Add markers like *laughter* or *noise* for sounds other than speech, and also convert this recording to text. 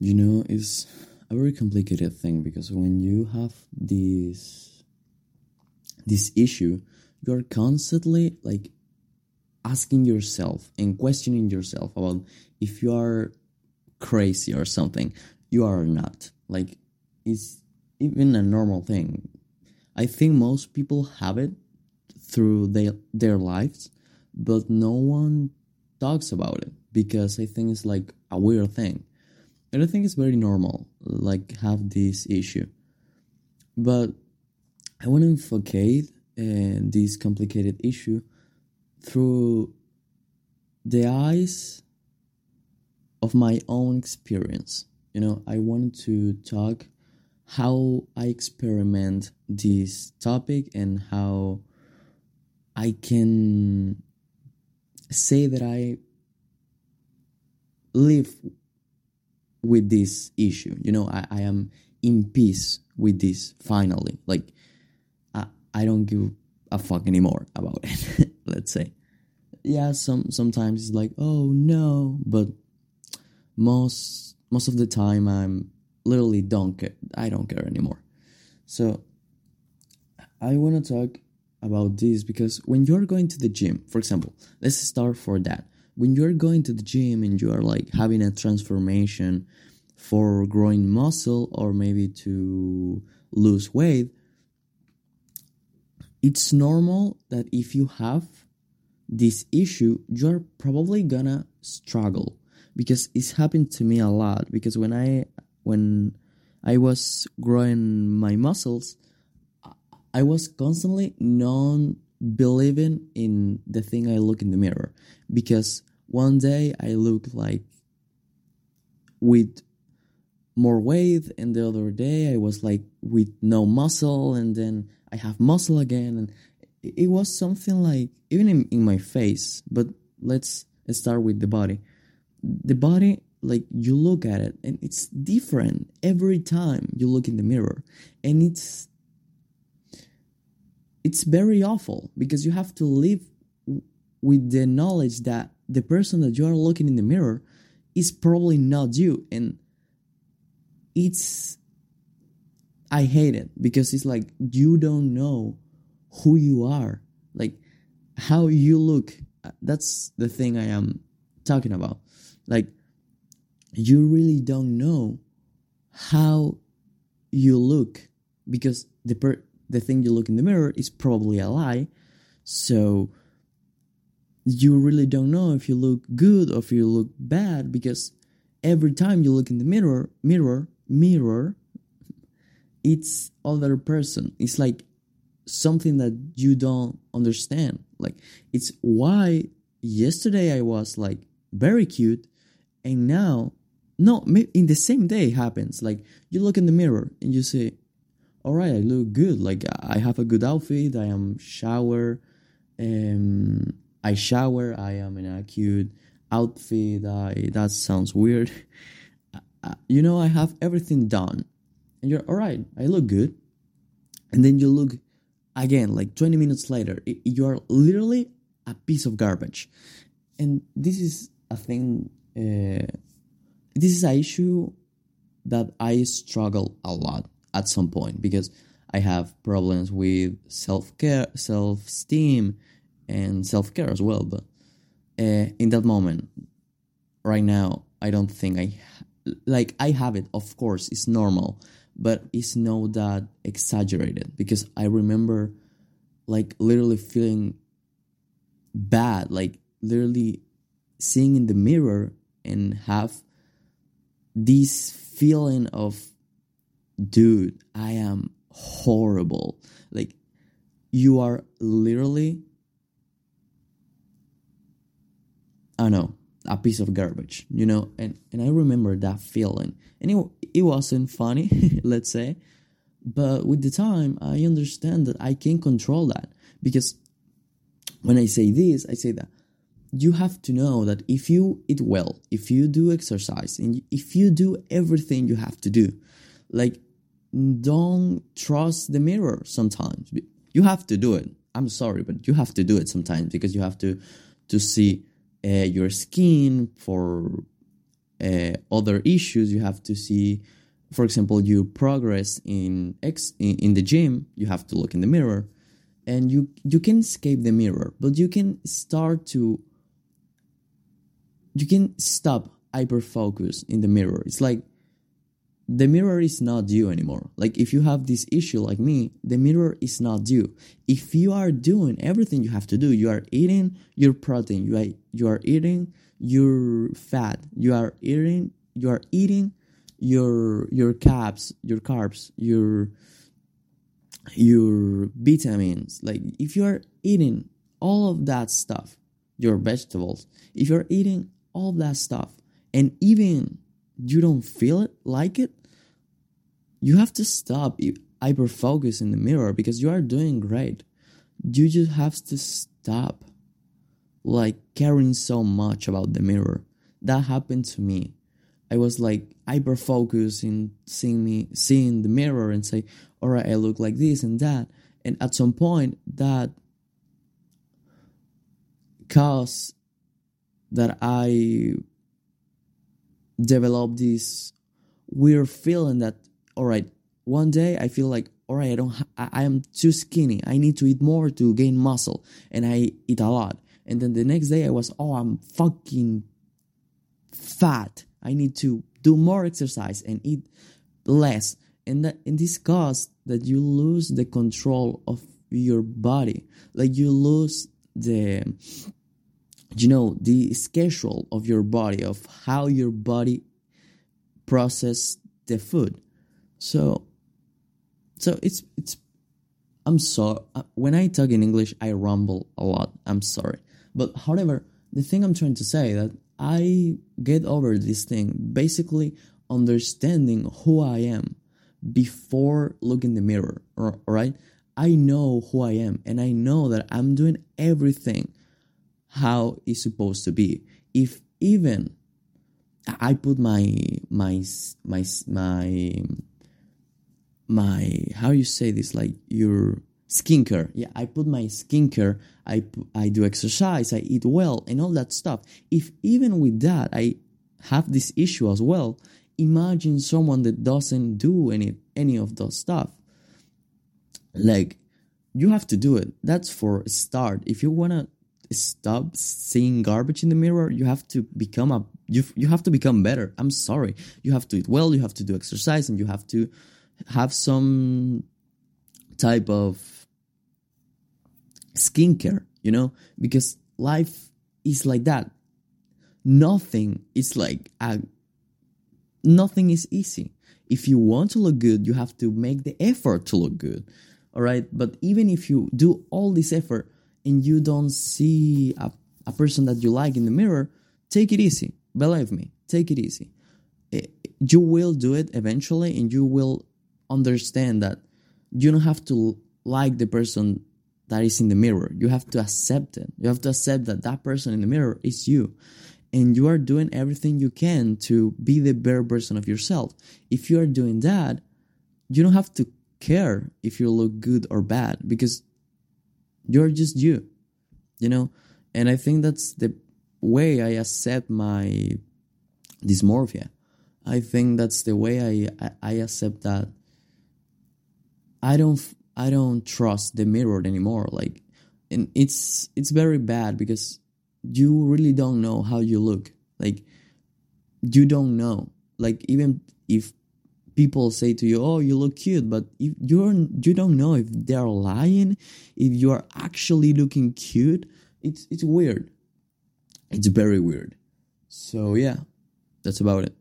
You know, it's a very complicated thing because when you have this this issue, you are constantly like asking yourself and questioning yourself about if you are crazy or something. You are not. Like it's even a normal thing. I think most people have it through their their lives, but no one talks about it because I think it's like a weird thing. And I think it's very normal, like have this issue. But I want to advocate uh, this complicated issue through the eyes of my own experience. You know, I wanted to talk how I experiment this topic and how I can say that I live with this issue. You know, I, I am in peace with this finally. Like, I, I don't give a fuck anymore about it, *laughs* let's say. Yeah, some sometimes it's like, oh no, but most most of the time I'm literally don't care. I don't care anymore. So I want to talk about this because when you're going to the gym, for example, let's start for that. When you're going to the gym and you are like having a transformation for growing muscle or maybe to lose weight, it's normal that if you have this issue, you're probably gonna struggle because it's happened to me a lot. Because when I when I was growing my muscles, I was constantly non believing in the thing I look in the mirror. Because one day I look like with more weight and the other day I was like with no muscle and then I have muscle again and it was something like even in, in my face but let's start with the body. The body like you look at it and it's different every time you look in the mirror and it's it's very awful because you have to live with the knowledge that the person that you are looking in the mirror is probably not you. And it's i hate it because it's like you don't know who you are. Like how you look that's the thing i am talking about. Like you really don't know how you look because the per- the thing you look in the mirror is probably a lie. So you really don't know if you look good or if you look bad because every time you look in the mirror, mirror, mirror, it's other person. It's like something that you don't understand. Like it's why yesterday I was like very cute and now no in the same day happens like you look in the mirror and you say all right, I look good. Like I have a good outfit. I am shower. Um, I shower. I am in a cute outfit. I that sounds weird. *laughs* you know, I have everything done, and you're all right. I look good, and then you look again like 20 minutes later. You are literally a piece of garbage, and this is a thing. Uh, this is an issue that I struggle a lot at some point because I have problems with self care, self esteem, and self care as well. But uh, in that moment, right now, I don't think I like I have it. Of course, it's normal, but it's not that exaggerated because I remember like literally feeling bad, like literally seeing in the mirror and have this feeling of dude, I am horrible. Like, you are literally, I don't know, a piece of garbage, you know? And, and I remember that feeling. And it, it wasn't funny, *laughs* let's say. But with the time, I understand that I can control that. Because when I say this, I say that you have to know that if you eat well, if you do exercise, and if you do everything you have to do, like don't trust the mirror sometimes. You have to do it. I'm sorry, but you have to do it sometimes because you have to to see uh, your skin for uh, other issues you have to see for example you progress in ex in, the gym you have to look in the mirror and you you can escape the mirror but you can start to you can stop hyper focus in the mirror it's like the mirror is not you anymore. Like if you have this issue like me the mirror is not you. If you are doing everything you have to do you are eating your protein you are you are eating your fat you are eating you are eating your your carbs your carbs your your vitamins. Like if you are eating all of that stuff your vegetables if you're eating all that stuff and even you don't feel it like it you have to stop hyper focus in the mirror because you are doing great. You just have to stop like caring so much about the mirror. That happened to me. I was like hyper focused in seeing me seeing the mirror and say all right i look like this and that. And at some point that caused that i developed this weird feeling that all right one day i feel like all right i don't ha- I, I am too skinny. I need to eat more to gain muscle. And i eat a lot. And then the next day i was oh i'm fucking fat. I need to do more exercise and eat less. And that in this cause that you lose the control of your body. Like you lose the you know the schedule of your body of how your body process the food so so it's it's i'm so uh, when i talk in english i rumble a lot. I'm sorry. But however the thing i'm trying to say that i get over this thing basically understanding who i am before looking in the mirror all right? I know who i am and i know that i'm doing everything how it's supposed to be. If even i put my my my my my how you say this like your skincare. Yeah i put my skincare i i do exercise i eat well and all that stuff. If even with that i have this issue as well imagine someone that doesn't do any any of those stuff. Like you have to do it. That's for a start. If you want to stop seeing garbage in the mirror you have to become a you, you have to become better. I'm sorry. You have to eat well you have to do exercise and you have to have some type of skincare, you know, because life is like that. Nothing is like a, nothing is easy. If you want to look good, you have to make the effort to look good. All right. But even if you do all this effort and you don't see a, a person that you like in the mirror, take it easy. Believe me, take it easy. Eh, you will do it eventually and you will understand that you don't have to like the person that is in the mirror. You have to accept it. You have to accept that that person in the mirror is you. And you are doing everything you can to be the better version of yourself. If you are doing that, you don't have to care if you look good or bad because you're just you, you know? And I think that's the way I accept my dysmorphia. I think that's the way I, I, I accept that I don't I don't trust the mirror anymore. Like, and it's it's very bad because you really don't know how you look. Like, you don't know. Like, even if people say to you, "Oh, you look cute," but if you're you don't know if they're lying, if you are actually looking cute. It's it's weird. It's very weird. So yeah, that's about it.